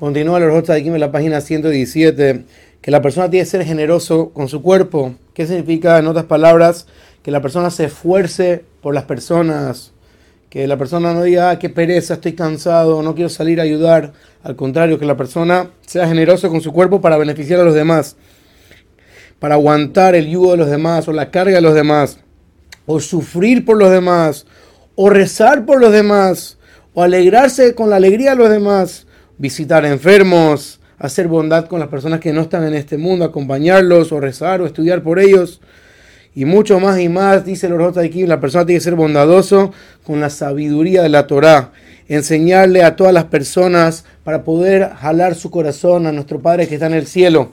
Continúa el Orjot aquí en la página 117, que la persona tiene que ser generoso con su cuerpo. ¿Qué significa, en otras palabras, que la persona se esfuerce por las personas? Que la persona no diga, ah, qué pereza, estoy cansado, no quiero salir a ayudar. Al contrario, que la persona sea generoso con su cuerpo para beneficiar a los demás, para aguantar el yugo de los demás o la carga de los demás, o sufrir por los demás, o rezar por los demás, o alegrarse con la alegría de los demás visitar enfermos, hacer bondad con las personas que no están en este mundo, acompañarlos o rezar o estudiar por ellos. Y mucho más y más, dice el Orjota aquí, la persona tiene que ser bondadoso con la sabiduría de la Torá, enseñarle a todas las personas para poder jalar su corazón a nuestro Padre que está en el cielo,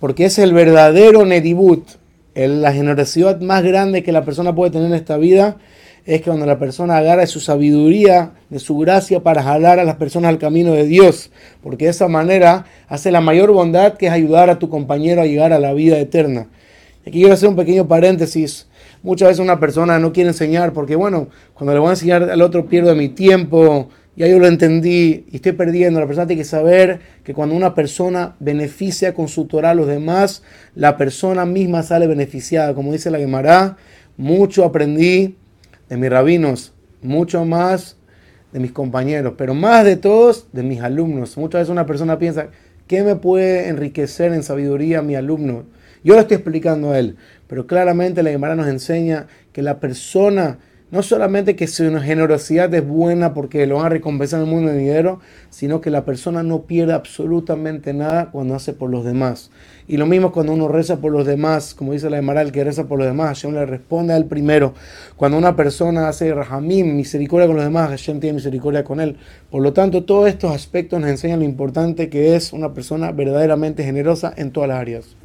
porque es el verdadero Nedibut, la generosidad más grande que la persona puede tener en esta vida, es que cuando la persona agarra su sabiduría, de su gracia para jalar a las personas al camino de Dios, porque de esa manera hace la mayor bondad que es ayudar a tu compañero a llegar a la vida eterna. Aquí quiero hacer un pequeño paréntesis. Muchas veces una persona no quiere enseñar porque, bueno, cuando le voy a enseñar al otro pierdo mi tiempo, ya yo lo entendí y estoy perdiendo. La persona tiene que saber que cuando una persona beneficia con su Torah a los demás, la persona misma sale beneficiada. Como dice la Gemara, mucho aprendí de mis rabinos, mucho más de mis compañeros, pero más de todos de mis alumnos. Muchas veces una persona piensa, ¿qué me puede enriquecer en sabiduría mi alumno? Yo lo estoy explicando a él, pero claramente la Gemara nos enseña que la persona no solamente que su generosidad es buena porque lo van a recompensar en el mundo de dinero, sino que la persona no pierde absolutamente nada cuando hace por los demás. Y lo mismo cuando uno reza por los demás, como dice la Emaral, que reza por los demás, Hashem le responde al primero. Cuando una persona hace rahamim, misericordia con los demás, Hashem tiene misericordia con él. Por lo tanto, todos estos aspectos nos enseñan lo importante que es una persona verdaderamente generosa en todas las áreas.